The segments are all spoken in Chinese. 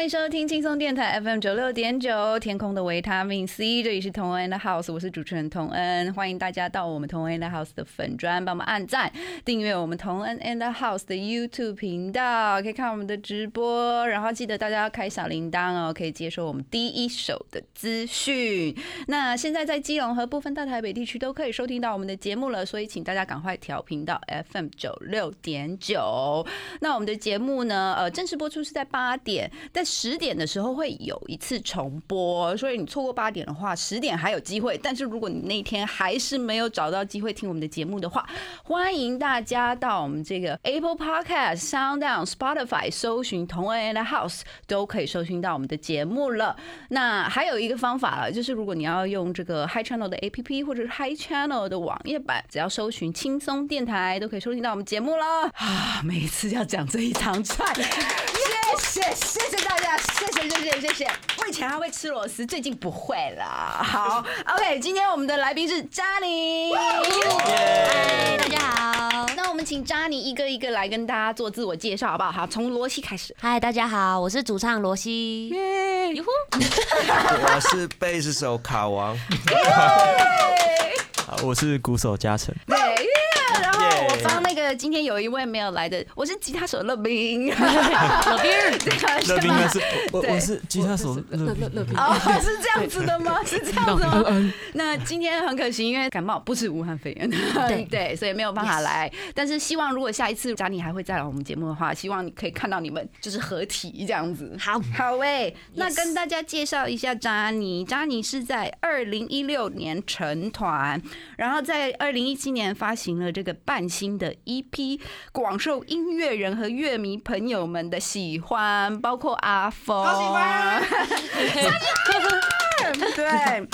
欢迎收听轻松电台 FM 九六点九，天空的维他命 C，这里是同恩的 House，我是主持人童恩，欢迎大家到我们同恩的 House 的粉专，帮我们按赞、订阅我们同恩 and House 的 YouTube 频道，可以看我们的直播，然后记得大家要开小铃铛哦，可以接收我们第一手的资讯。那现在在基隆和部分大台北地区都可以收听到我们的节目了，所以请大家赶快调频到 FM 九六点九。那我们的节目呢，呃，正式播出是在八点，在十点的时候会有一次重播，所以你错过八点的话，十点还有机会。但是如果你那天还是没有找到机会听我们的节目的话，欢迎大家到我们这个 Apple Podcast、SoundOn、Spotify 搜寻同恩 and House，都可以收听到我们的节目了。那还有一个方法了，就是如果你要用这个 Hi Channel 的 APP 或者是 Hi Channel 的网页版，只要搜寻轻松电台，都可以收听到我们节目了。啊，每一次要讲这一长串，谢谢谢谢大家，谢谢谢谢谢谢。我以前还会吃螺丝，最近不会了。好，OK，今天我们的来宾是扎尼。嗨，大家好。那我们请扎尼一个一个来跟大家做自我介绍，好不好？好，从罗西开始。嗨，大家好，我是主唱罗西。耶呼，我是贝斯手卡王，好，我是鼓手嘉诚。我帮那个今天有一位没有来的，我是吉他手乐冰，乐冰，乐冰应该是我，对我是吉他手乐乐。乐冰哦，是这样子的吗？是这样子吗？那今天很可惜，因为感冒不是武汉肺炎，对 对，所以没有办法来。但是希望如果下一次扎尼还会再来我们节目的话，希望你可以看到你们就是合体这样子。好，好喂、那跟大家介绍一下扎尼。扎尼是在二零一六年成团，然后在二零一七年发行了这个半新的一批广受音乐人和乐迷朋友们的喜欢，包括阿峰，好喜欢，对。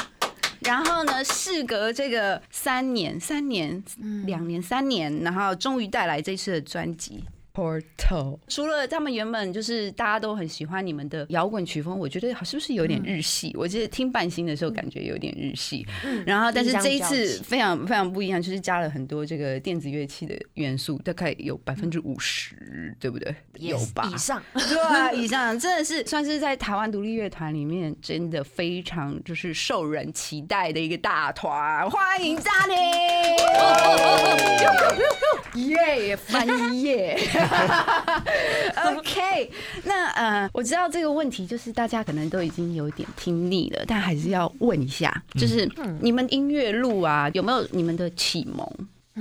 然后呢，事隔这个三年、三年、两年、三年，然后终于带来这次的专辑。Portal 除了他们原本就是大家都很喜欢你们的摇滚曲风，我觉得好是不是有点日系？我记得听半星的时候感觉有点日系，然后但是这一次非常非常不一样，就是加了很多这个电子乐器的元素，大概有百分之五十，对不对？有吧？以上，对啊，以上真的是算是在台湾独立乐团里面真的非常就是受人期待的一个大团，欢迎嘉玲，耶，翻页，OK，那呃，我知道这个问题就是大家可能都已经有点听腻了，但还是要问一下，就是你们音乐路啊，有没有你们的启蒙？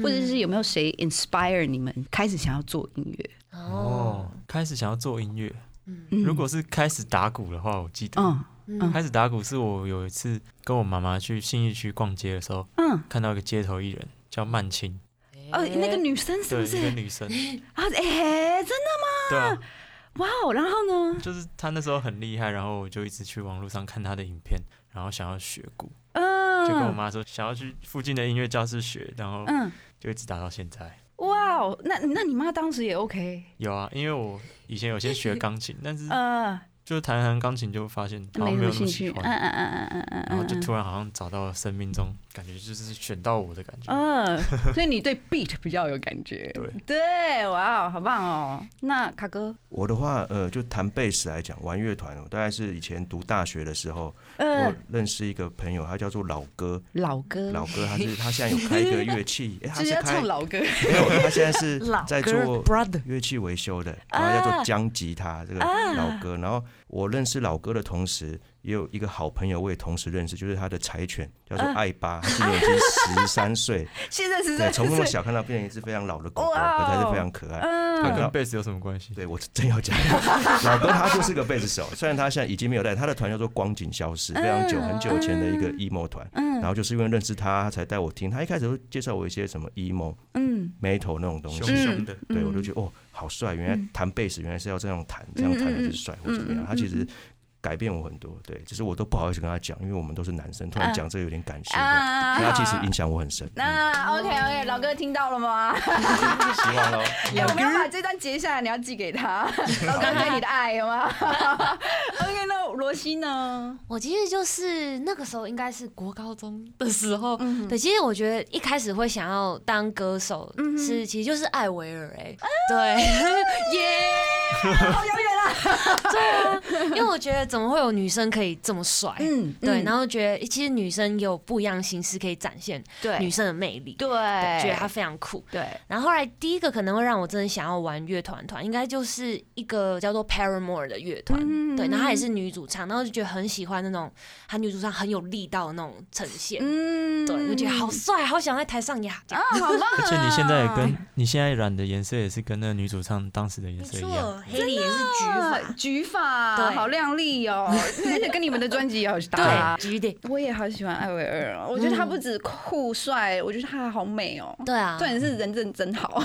或者是有没有谁 inspire 你们开始想要做音乐？哦，开始想要做音乐。嗯如果是开始打鼓的话，我记得嗯开始打鼓是我有一次跟我妈妈去信义区逛街的时候，嗯，看到一个街头艺人叫曼青，哦，那个女生是对，不是一个女生，啊？哎、真的吗？对啊，哇哦，然后呢？就是她那时候很厉害，然后我就一直去网络上看她的影片，然后想要学鼓，嗯，就跟我妈说想要去附近的音乐教室学，然后嗯，就一直打到现在。哇哦，那那你妈当时也 OK？有啊，因为我以前有先学钢琴，但是 呃，就弹弹钢琴就发现好没像没有那兴趣，么喜欢，嗯嗯嗯嗯嗯嗯，然后就突然好像找到了生命中感觉就是选到我的感觉。嗯，所以你对 beat 比较有感觉，对。对，哇哦，好棒哦。那卡哥，我的话，呃，就弹贝斯来讲，玩乐团，我大概是以前读大学的时候，呃我，认识一个朋友，他叫做老哥，老哥，老哥他是他现在有开一个乐器，哎、他就是唱老歌，没有，他现在是在做乐器维修的，然后叫做江吉他这个啊。老哥，然后我认识老哥的同时，也有一个好朋友我也同时认识，就是他的柴犬叫做嗯艾巴，他今年已经十三岁，现在是对，从那么小看到变成一只非常老的狗狗，哇哦还是非常可爱。它嗯跟贝斯有什么关系？对我真要讲，老哥他就是个贝斯手，虽然他现在已经没有带，他的团叫做光景消失，非常久很久以前的一个 emo 团，嗯然后就是因为认识他，他才带我听。他一开始会介绍我一些什么 emo、嗯 metal 那种东西，凶凶的，对嗯我就觉得哦，好帅！原来弹贝斯原来是要这样弹，这样弹才是帅或怎么样。他其实改变我很多，对，只是我都不好意思跟他讲，因为我们都是男生，突然讲这个有点感性的，啊所以他其实影响我很深。嗯那 OK OK，老哥听到了吗？希望喽。哎，我们要把这段截下来，你要寄给他。老哥对你的爱，有吗？OK，那罗西呢？我其实就是那个时候应该是国高中的时候，嗯对，其实我觉得一开始会想要当歌手，嗯是其实就是艾薇儿哎、对，耶，好遥远啊！对啊，因为我觉得怎么会有女生可以这么帅？嗯对，然后后觉得其实女生有不一样的形式可以展现对。女生的魅力，对。对，觉得她非常酷。对。然后后来第一个可能会让我真的想要玩乐团团，应该就是一个叫做 Paramore 的乐团，嗯对，然后她也是女主唱，然后就觉得很喜欢那种她女主唱很有力道的那种呈现，嗯。对，就觉得好帅，好想在台上呀，啊，好 棒啊！而且你现在也跟你现在染的颜色也是跟那个女主唱当时的颜色一样，，黑里也是橘啊发，举法，好靓丽哦，而且跟你们的专辑也好搭。对，橘点，我也好喜欢艾薇儿哦，我觉得她不止酷帅，我觉得她还好美哦。对啊重点是人真真好。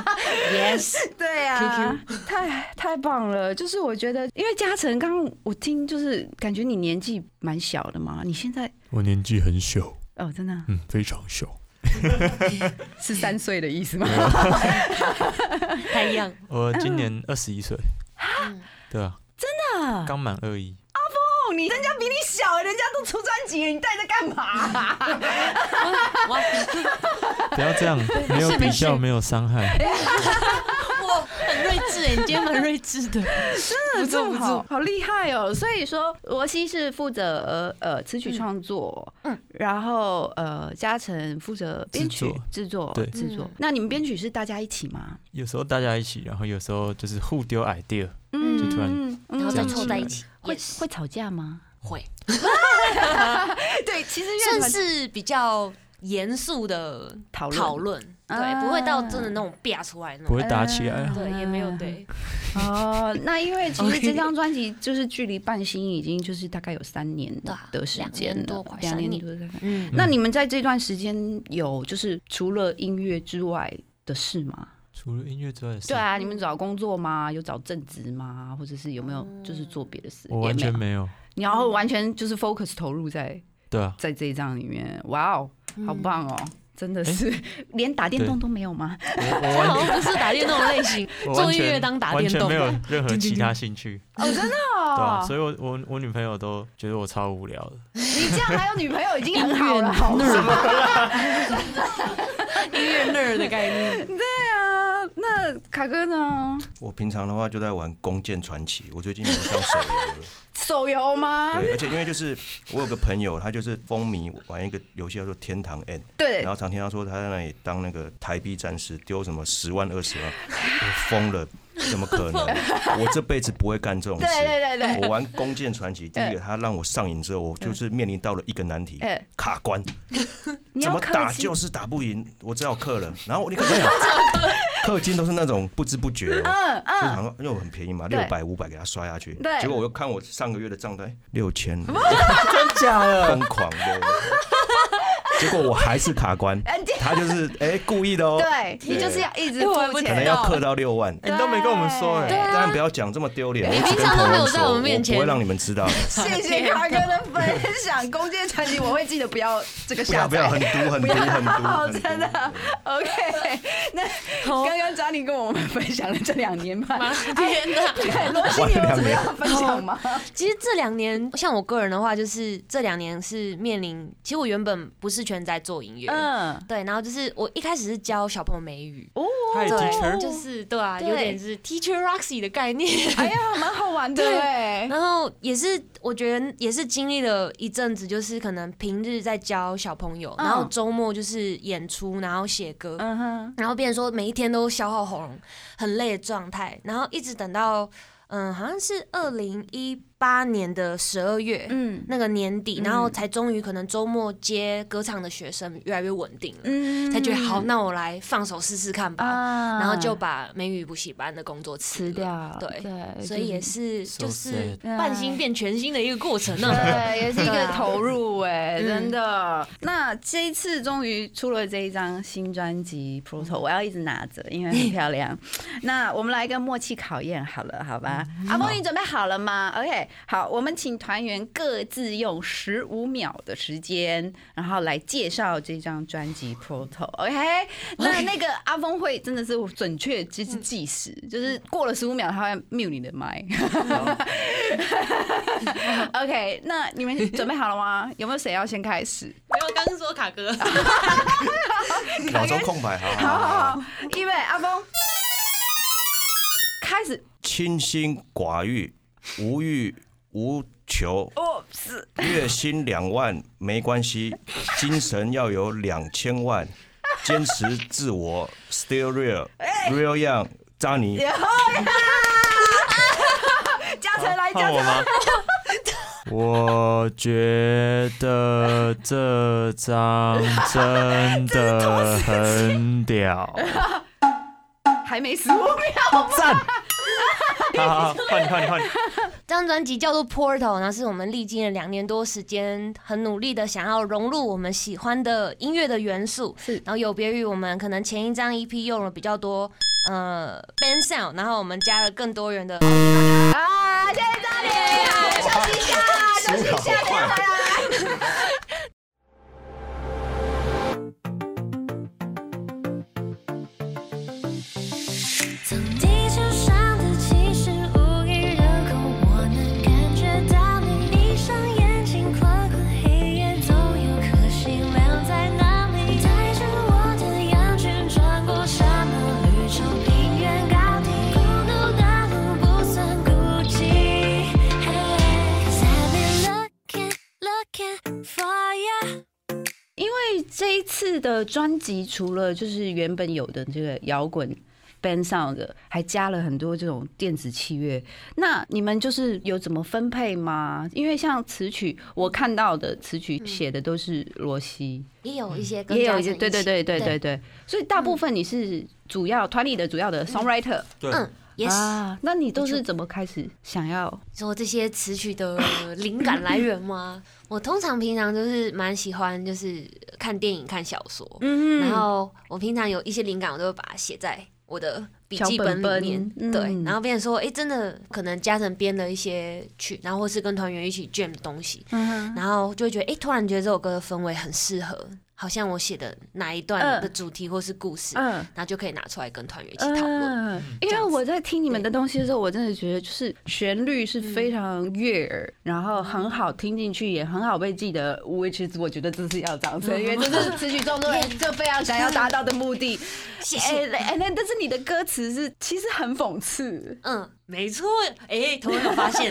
yes，对啊，太太棒了！就是我觉得，因为嘉诚刚刚我听，就是感觉你年纪蛮小的嘛，你现在我年纪很小，哦，真的嗯，非常小。是三岁的意思吗？太一样，我今年二十一岁，嗯对啊，真的刚满二一。哦，你人家比你小，人家都出专辑了，你带着干嘛？哇，不要这样，没有比较，没有伤害。哇，很睿智哎，你今天蛮睿智的，真的这么好，好厉害哦！所以说，罗西是负责呃词曲创作，嗯嗯，然后呃嘉诚负责编曲制作对制作嗯。那你们编曲是大家一起吗？有时候大家一起，然后有时候就是互丢 idea，嗯就突然嗯然后再凑在一起，会会吵架吗？会，对，其实乐算是比较严肃的讨论讨论，啊对，不会到真的那种啪出来那种，不会打起来啊。对，也没有对，哦。那因为其实这张专辑就是距离半星已经就是大概有三年的时间了年多快，两三年。嗯，那你们在这段时间有就是除了音乐之外的事吗？除了音乐之外的事，对啊，你们找工作吗？有找正职吗？或者是有没有就是做别的事？我完。全没有。然后完全就是 focus 投入在对啊，在这一张里面，哇哦，嗯好棒哦！真的是 连打电动都没有吗？我好像不是打电动的类型，做音乐当打电动完全没有任何其他兴趣，哦，真的哦对所以我我我女朋友都觉得我超无聊的。你这样还有女朋友已经很好了，好吗？音乐 nerd 的概念，对啊，那卡哥呢？我平常的话就在玩《弓箭传奇》，我最近没有上手游了。手游吗？对，而且因为就是我有个朋友，他就是风靡玩一个游戏叫做《天堂 N》，对然后常听他说他在那里当那个台币战士，丢什么十万二十万，我疯了，怎么可能？我这辈子不会干这种事。对对对对，我玩《弓箭传奇》，第一个他让我上瘾之后，我就是面临到了一个难题，哎，卡关，怎么打就是打不赢，我只好氪了。然后我你看，氪金都是那种不知不觉哦，嗯就嗯，想说因为我很便宜嘛，对。六百五百给他刷下去，对。结果我又看我上个月的账单六千，真假的？疯狂的，结果我还是卡关，他就是哎故意的哦，对你就是要一直付钱。可能，要刻到六万。哎你都没跟我们说当然不要讲这么丢脸，你我平常都没有在我们面前我不会让你们知道。谢谢卡哥的分享，《弓箭传奇》我会记得不要这个不要不要，很载。毒很毒 很毒，真的。OK，那刚刚 Johnny 跟我们分享了这两年半，天哪！对，罗西你有什么要分享吗？其实这两年，像我个人的话，就是这两年是面临，其实我原本不是全在做音乐，嗯，对，然后就是我一开始是教小朋友美语，哦，对就是对啊，有点是 Teacher Roxy 的概念。哎呀，蛮好玩的对哎，然后也是，我觉得也是经历了一阵子，就是可能平日在教小朋友，嗯然后周末就是演出，然后写歌，嗯哼，然后变成说每一天都消耗喉咙，很累的状态，然后一直等到。嗯，好像是二零一八年的十二月。嗯那个年底，嗯然后才终于可能周末接歌唱的学生越来越稳定了，嗯才觉得好，那我来放手试试看吧。啊然后就把美语补习班的工作辞掉，对，对，所以也是是就是半新变全新的一个过程呢。对，也是一个投入哎、嗯真的。那这一次终于出了这一张新专辑《Proto》，我要一直拿着，因为很漂亮。那我们来一个默契考验好了，好吧？阿峰，你准备好了吗？OK，好，我们请团员各自用十五秒的时间，然后来介绍这张专辑《Proto》。OK，那那个阿峰会真的是准确就是计时，就是过了十五秒，他会 mute 你的麦。OK，那你们准备好了吗？有没有谁要先开始？没有，刚刚说卡哥，脑中空白，好好好好好。好好，预备，阿峰，开始。清心寡欲，无欲无求，哦，是月薪两万没关系，精神要有两千万，坚持自我，still real，real young，扎尼。嘉诚来，嘉诚换我吗？我觉得这张真的很屌，还没十五秒。赞！好好好，换你换你换你。这张专辑叫做《Portal》，那是我们历经了两年多时间，很努力的想要融入我们喜欢的音乐的元素，是然后有别于我们可能前一张 EP 用了比较多呃 band sound，然后我们加了更多元的。啊，谢谢嘉玲，好，休息一下，休息一下，等一下回来。这一次的专辑，除了就是原本有的这个摇滚 band sound 的，还加了很多这种电子器乐。那你们就是有怎么分配吗？因为像词曲，我看到的词曲写的都是罗西，也有一些跟也有一些，对对对对对对，所以大部分你是主要团里的主要的 songwriter 对，嗯，也是。啊，那你都是怎么开始想要？说这些词曲的灵感来源吗？我通常平常就是蛮喜欢，就是看电影、看小说，嗯然后我平常有一些灵感，我都会把它写在我的笔记本里面。本对，嗯然后别人说，哎、真的可能嘉诚编了一些曲，然后或是跟团员一起 jam 的东西，嗯然后就会觉得，哎、突然觉得这首歌的氛围很适合，好像我写的哪一段嗯的主题或是故事，嗯。然后就可以拿出来跟团员一起讨论。嗯，因为我在听你们的东西的时候，我真的觉得就是旋律是非常悦耳，然后很好听进去，也很好被记得。which is 我觉得这是要这样子，因为这是词曲众多人就非常想要达到的目的。谢谢。哎哎，那但是你的歌词是其实很讽刺。嗯，没错。哎、同学有发现，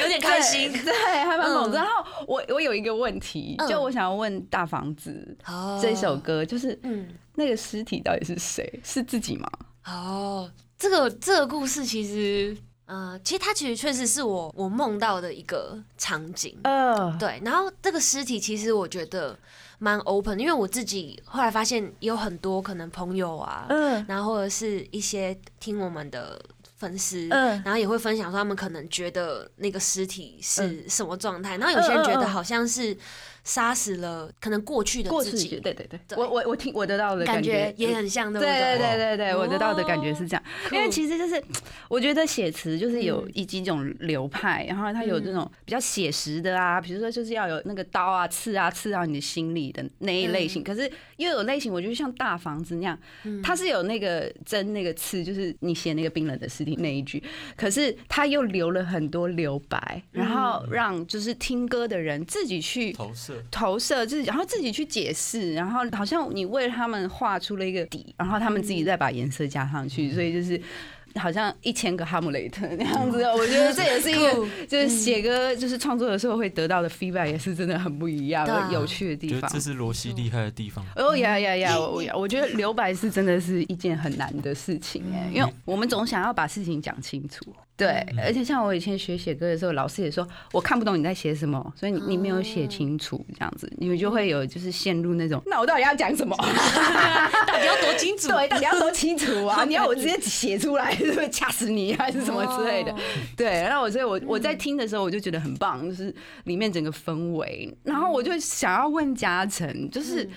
有点开心。对，对还蛮猛的。嗯然后我我有一个问题，嗯就我想要问《大房子》哦这首歌，就是嗯，那个尸体到底是谁？是自己吗？哦，这个这个故事其实，呃，其实它其实确实是我我梦到的一个场景。呃，对，然后这个尸体其实我觉得蛮 open，因为我自己后来发现有很多可能朋友啊，嗯然后或者是一些听我们的粉丝，嗯。然后也会分享说他们可能觉得那个尸体是嗯。什么状态，然后有些人觉得好像是杀死了可能过去的过去自己，对对对，对。我我我听我得到的感觉觉也很像，对不对对？对？对对对，我得到的感觉是这样，因为其实就是我觉得写词就是有嗯以几种流派，然后它有这种比较写实的啊，比如说就是要有那个刀啊刺啊刺到你的心里的那一类型，可是又有类型，我觉得像大房子那样，它是有那个针那个刺，就是你写那个冰冷的尸体那一句，可是他又留了很多留白，然后让就是听歌的人自己去投射。投射自己，然后自己去解释，然后好像你为他们画出了一个底，然后他们自己再把颜色加上去，所以就是。好像一千个哈姆雷特那样子，我觉得这也是一个，就是写歌，就是创作的时候会得到的 feedback 也是真的很不一样对啊，有趣的地方这。是罗西厉害的地方。哦呀呀呀！我我我觉得留白是真的是一件很难的事情哎，因为我们总想要把事情讲清楚，对，而且像我以前学写歌的时候，老师也说我看不懂你在写什么，所以你你没有写清楚，这样子你们就会有就是陷入那种，那我到底要讲什么？到底要多清楚？对，到底要多清楚啊？你要我直接写出来，是不是掐死你还是什么之类的？对，然后我所以我我在听的时候，我就觉得很棒，就是里面整个氛围，然后我就想要问嘉诚，就是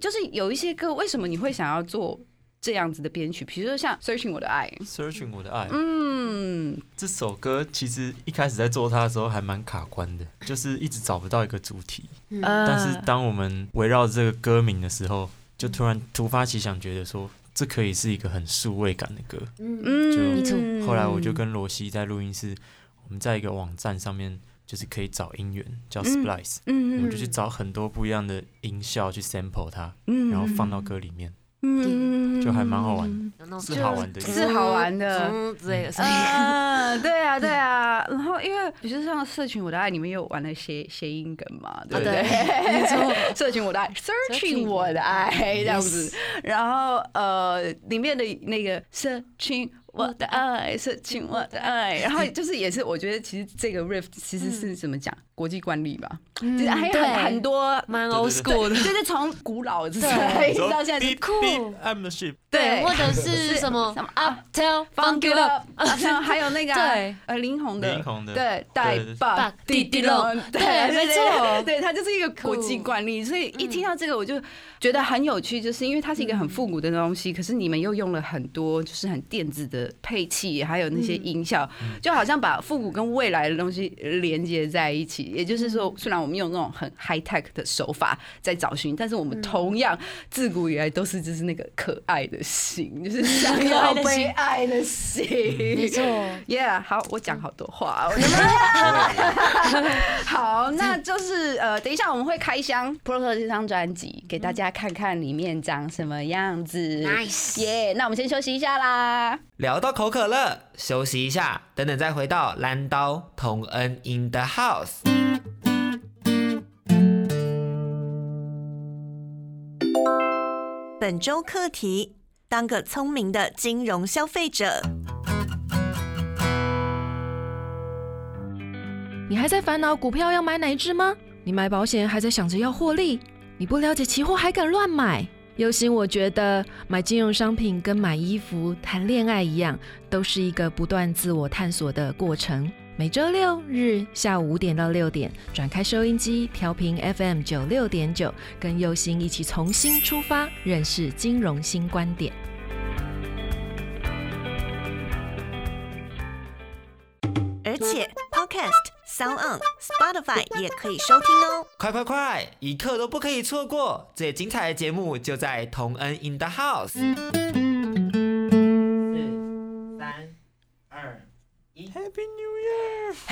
就是有一些歌，为什么你会想要做这样子的编曲？比如说像《Searching 我的爱》，Searching 我的爱，嗯，这首歌其实一开始在做它的时候还蛮卡关的，就是一直找不到一个主题。嗯。但是当我们围绕这个歌名的时候，就突然突发奇想，觉得说这可以是一个很数位感的歌。嗯，嗯。没错后来我就跟罗西在录音室，我们在一个网站上面，就是可以找音源叫 Splice，、嗯我们就去找很多不一样的音效去 sample 它，嗯然后放到歌里面，嗯就还蛮好玩是好玩的。是好玩的嗯之类的声音。啊，对啊，对啊。然后因为比如说像《社群我的爱》里面有玩了谐谐音梗嘛，对不对？没错，社群我的爱，searching 我的爱这样子。然后呃，里面的那个社群。我的爱，社群我的爱，然后就是也是，我觉得其实这个 riff 其实是怎么讲，国际惯例吧，就是还有很很多蛮 old school 的，就是从古老之对。一直到现在是酷 I'm the ship。对。或者是什么什么 Uptown Funk Funk It 像还有那个啊对。呃林红的。林红的。对带把把滴滴滴滴龙龙，对没错。对，它就是一个国际惯例，所以一听到这个我就觉得很有趣，就是因为它是一个很复古的东西，可是你们又用了很多就是很电子的配器，还有那些音效，就好像把复古跟未来的东西连接在一起。也就是说，虽然我们用那种很 high tech 的手法在找寻，但是我们同样自古以来都是就是那个可爱的心，就是想要被爱的心。没错，Yeah，好，我讲好多话，我能不能？好，那就是呃，等一下我们会开箱 Proto 这张专辑，给大家看看里面长什么样子。Nice 耶那我们先休息一下啦。聊到口渴了，休息一下，等等再回到蓝刀同恩 in the house。本周课题：当个聪明的金融消费者。你还在烦恼股票要买哪一只吗？你买保险还在想着要获利？你不了解期货还敢乱买？尤心，我觉得买金融商品跟买衣服、谈恋爱一样，都是一个不断自我探索的过程。每周六日下午五点到六点，转开收音机，调频 FM 九六点九，跟右心一起重新出发，认识金融新观点。而且 Podcast、Sound On、Spotify 也可以收听哦。快快快，一刻都不可以错过！最精彩的节目就在同恩 in the house。Happy New Year！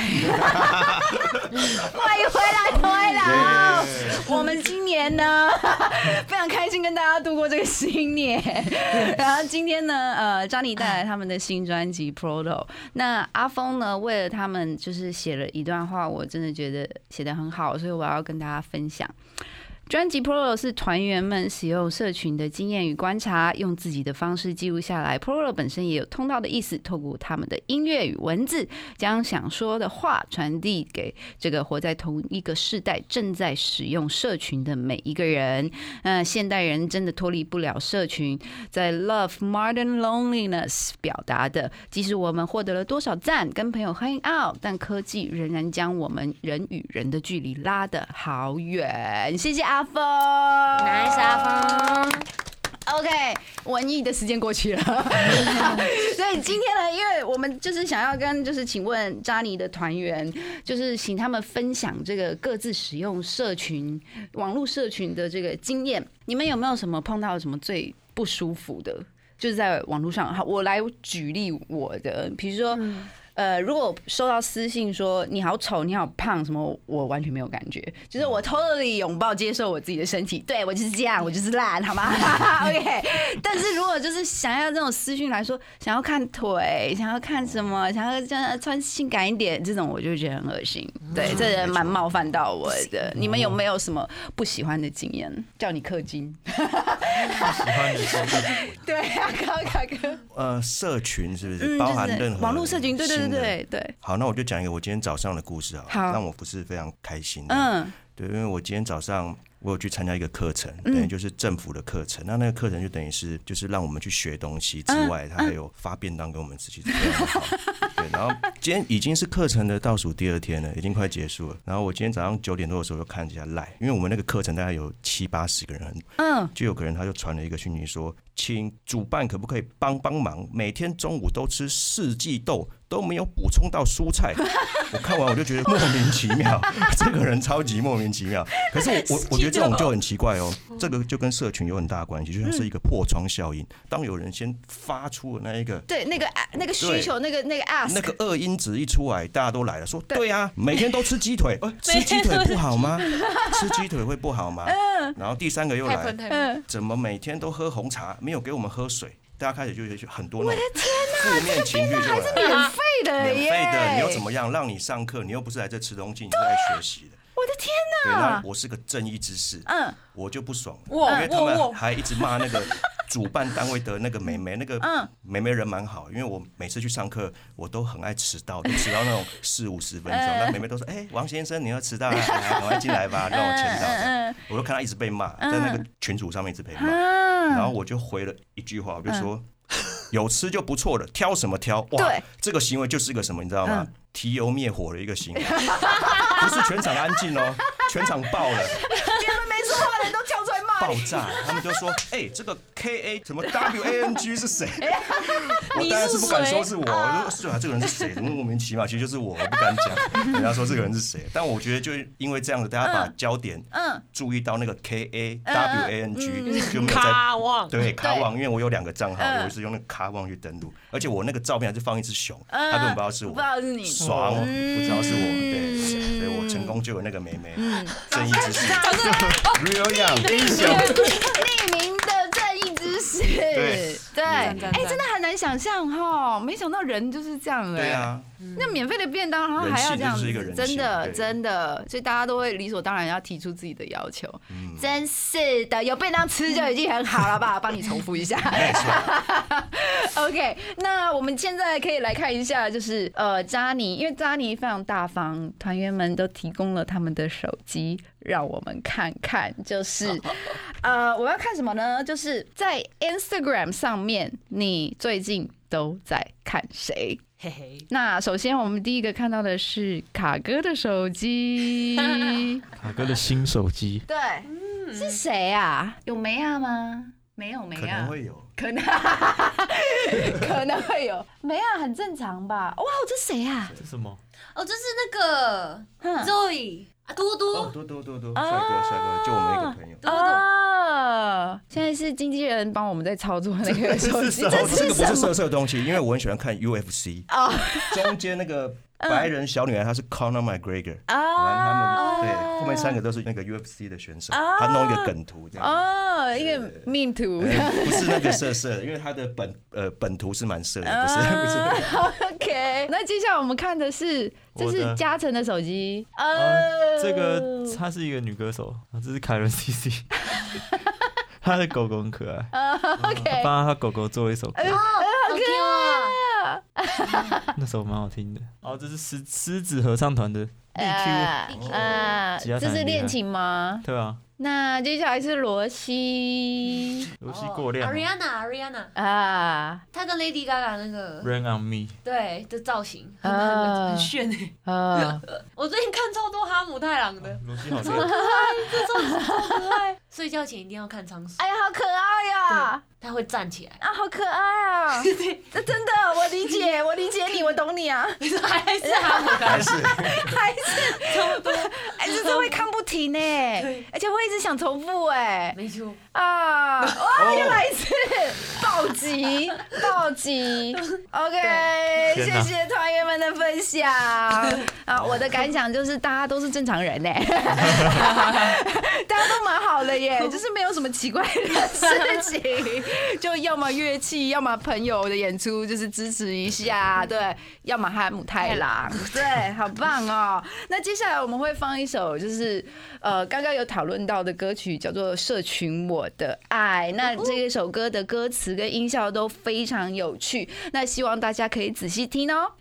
欢迎回来，回来！我们今年呢，非常开心跟大家度过这个新年。然后今天呢，呃，张妮带来他们的新专辑《Proto》。那阿峰呢，为了他们就是写了一段话，我真的觉得写得很好，所以我要跟大家分享。专辑 Pro 是团员们使用社群的经验与观察，用自己的方式记录下来。Pro 本身也有通道的意思，透过他们的音乐与文字，将想说的话传递给这个活在同一个世代、正在使用社群的每一个人。那现代人真的脱离不了社群，在 Love Modern Loneliness 表达的，即使我们获得了多少赞，跟朋友 hang out，但科技仍然将我们人与人的距离拉得好远。谢谢啊阿峰 Nice 阿峰。OK，文艺的时间过去了，所以今天呢，因为我们就是想要跟就是请问扎尼的团员，就是请他们分享这个各自使用社群、网络社群的这个经验。你们有没有什么碰到什么最不舒服的？就是在网络上，好，我来举例我的，比如说。呃，如果收到私信说你好丑、你好胖什么，我完全没有感觉，就是我 totally 拥抱接受我自己的身体，对我就是这样，我就是烂，好吗？OK。但是如果就是想要这种私讯来说，想要看腿，想要看什么，想要这样穿性感一点，这种我就觉得很恶心。对，这人蛮冒犯到我的。你们有没有什么不喜欢的经验？叫你氪金？喜欢的是对啊，高卡哥，呃，社群是不是？嗯，包含任何网络社群，对对对对对，好，那我就讲一个我今天早上的故事好了，好。让我不是非常开心。嗯。对，因为我今天早上我有去参加一个课程，嗯等于就是政府的课程。那那个课程就等于是就是让我们去学东西之嗯外，他还有发便当给我们吃，其实非常好。对，然后今天已经是课程的倒数第二天了，已经快结束了。然后我今天早上九点多的时候就看一下赖，因为我们那个课程大概有七八十个人，嗯，就有个人他就传了一个讯息说，请主办可不可以帮帮忙，每天中午都吃四季豆，都没有补充到蔬菜。我看完我就觉得莫名其妙，这个人超级莫名其妙。可是我我我觉得这种就很奇怪哦，这个就跟社群有很大的关系，就像是一个破窗效应。当有人先发出了那一个。对，那个那个需求，那个那个 ask，那个恶因子一出来，大家都来了，说对啊，每天都吃鸡腿，呃吃鸡腿不好吗？吃鸡腿会不好吗？然后第三个又来，嗯，怎么每天都喝红茶，没有给我们喝水？大家开始就有很多那种负面情绪就来了。免费的免耶，费的，你又怎么样？让你上课，你又不是来这吃东西，你是来学习的。我的天对，哪那！我是个正义之士，嗯我就不爽因为他们还一直骂那个主办单位的那个妹妹，那个嗯妹妹人蛮好，因为我每次去上课，我都很爱迟到，就迟到那种四五十分钟。嗯那妹妹都说：“哎，王先生，你要迟到了，来赶快进来吧，让我签到。这样嗯”我就看她一直被骂，在那个群组上面一直被骂，嗯然后我就回了一句话，我就说。有吃就不错了，挑什么挑？哇，这个行为就是一个什么，你知道吗嗯？提油灭火的一个行为，不是全场安静哦，全场爆了。爆炸，他们就说：“哎、这个 K A 什么 W A N G 是谁？” 我当然是不敢说是我，我就说：“对啊，这个人是谁？怎么莫名其妙？其实就是我，我不敢讲。人家说这个人是谁，但我觉得就是因为这样子，大家把焦点嗯。注意到那个 K A W A N G，就没有在卡旺，对卡旺，因为我有两个账号，嗯。我是用那个卡旺去登录，而且我那个照片还是放一只熊，嗯。他根本不知道是我。不知。道是你，爽，不知道是我，对，所以我成功就有那个妹妹，正义之士，Real Young 英雄，匿名的正义之士，对。对，哎真的很难想象哈，没想到人就是这样哎，对啊，那免费的便当，然后还要这样子真的真的，所以大家都会理所当然要提出自己的要求。嗯。真是的，有便当吃就已经很好了吧？帮你重复一下。OK，那我们现在可以来看一下，就是呃，扎尼，因为扎尼非常大方，团员们都提供了他们的手机，让我们看看，就是 呃，我要看什么呢？就是在 Instagram 上面，你最近都在看谁？嘿嘿，那首先，我们第一个看到的是卡哥的手机，卡哥的新手机，对，是谁啊？有梅亚吗？没有梅可，能会有，可能可能会有，梅亚很正常吧？哇，这谁啊？这什么？哦，这是那个哼 Zoe 啊，多哦，多，多多多多，帅哥帅哥，就我们一个朋友。多多，哦，现在是经纪人帮我们在操作那个手机，哦这这个不是？色色的东西，因为我很喜欢看 UFC，哦。中间那个白人小女孩她是 Conor McGregor，完他哦们对后面三个都是那个 UFC 的选手，他弄一个梗图这样。哦，一个命图。哎不是那个色色的，因为他的本呃本图是蛮色的，不是不是。啊 OK，那接下来我们看的是，这是嘉诚的手机。啊呃，这个她是一个女歌手，啊，这是凯伦 CC，她的狗狗很可爱，呃 OK，帮她狗狗做了一首歌！那首蛮好听的。哦，这是狮狮子合唱团的 DQ，呃，这是恋情吗？对啊，那接下来是罗西。罗西过量，Ariana Ariana，啊。她跟 Lady Gaga 那个，Rain on Me，对的造型很啊。很很炫诶。啊，我最近看超多哈姆太郎的，罗西好可爱，这超，可爱。睡觉前一定要看仓鼠，哎呀，好可爱呀！它会站起来，啊，好可爱 啊！这真的，我理解，我理解你，我懂你啊。还是哈姆太郎，还是还是差不多，哎，这是会看不停呢，而且会一直想重复哎没错。啊！哇，又来一次暴击，暴击。OK，谢谢团员们的分享啊！我的感想就是大家都是正常人呢，大家都蛮好的耶，就是没有什么奇怪的事情，就要么乐器，要么朋友的演出，就是支持一下，对，要么哈姆太郎，对，好棒哦。那接下来我们会放一首。就是呃刚刚有讨论到的歌曲，叫做《社群我的爱》。那这一首歌的歌词跟音效都非常有趣，那希望大家可以仔细听哦。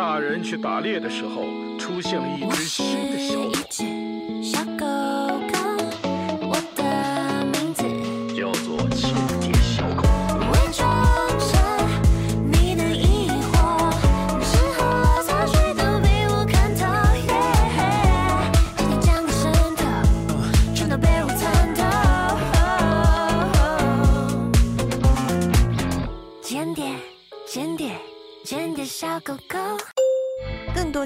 大人去打猎的时候，出现了一只新的小，狗，